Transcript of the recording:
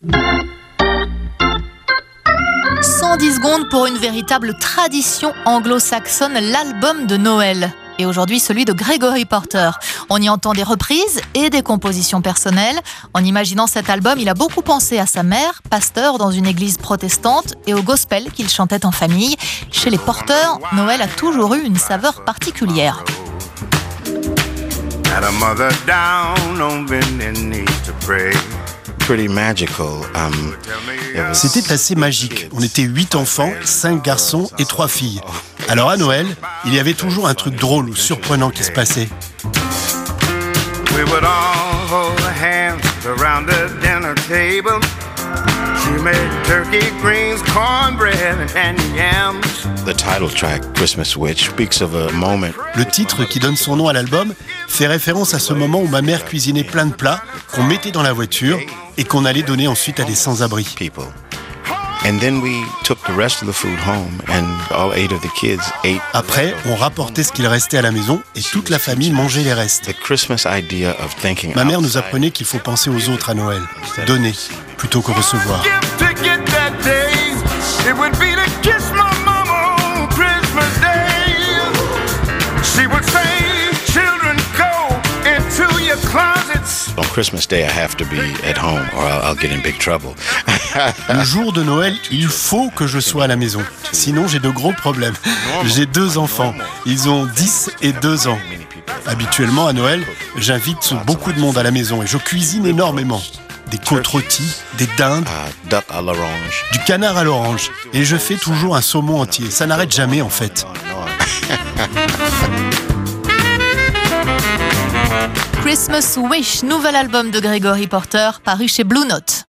« 110 secondes pour une véritable tradition anglo-saxonne, l'album de Noël. Et aujourd'hui celui de Gregory Porter. On y entend des reprises et des compositions personnelles. En imaginant cet album, il a beaucoup pensé à sa mère, pasteur dans une église protestante, et au gospel qu'il chantait en famille. Chez les Porteurs, Noël a toujours eu une saveur particulière. Pretty magical. Um, it was- C'était assez magique. On était huit enfants, cinq garçons et trois filles. Alors à Noël, il y avait toujours un truc drôle ou surprenant qui se passait. We would all hold hands around the dinner table. She made turkey, greens, cornbread, and yams. the title track, Christmas Witch, speaks of a moment Le titre qui donne son nom à l'album fait référence à ce moment où ma mère cuisinait plein de plats qu'on mettait dans la voiture et qu'on allait donner ensuite à des sans-abri. people. And then we took the rest of the food home, and all eight of the kids ate. Après, on rapportait ce qu'il restait à la maison et toute la famille mangeait les restes. The Christmas idea of thinking Ma mère nous apprenait qu'il faut penser aux autres à Noël, donner plutôt que recevoir. On Christmas Day, I have to be at home, or I'll, get in big trouble. Le jour de Noël, il faut que je sois à la maison. Sinon, j'ai de gros problèmes. J'ai deux enfants. Ils ont 10 et 2 ans. Habituellement, à Noël, j'invite beaucoup de monde à la maison et je cuisine énormément. Des côtes rôties, des dindes, l'orange. du canard à l'orange. Et je fais toujours un saumon entier. Ça n'arrête jamais, en fait. Christmas Wish, nouvel album de Gregory Porter, paru chez Blue Note.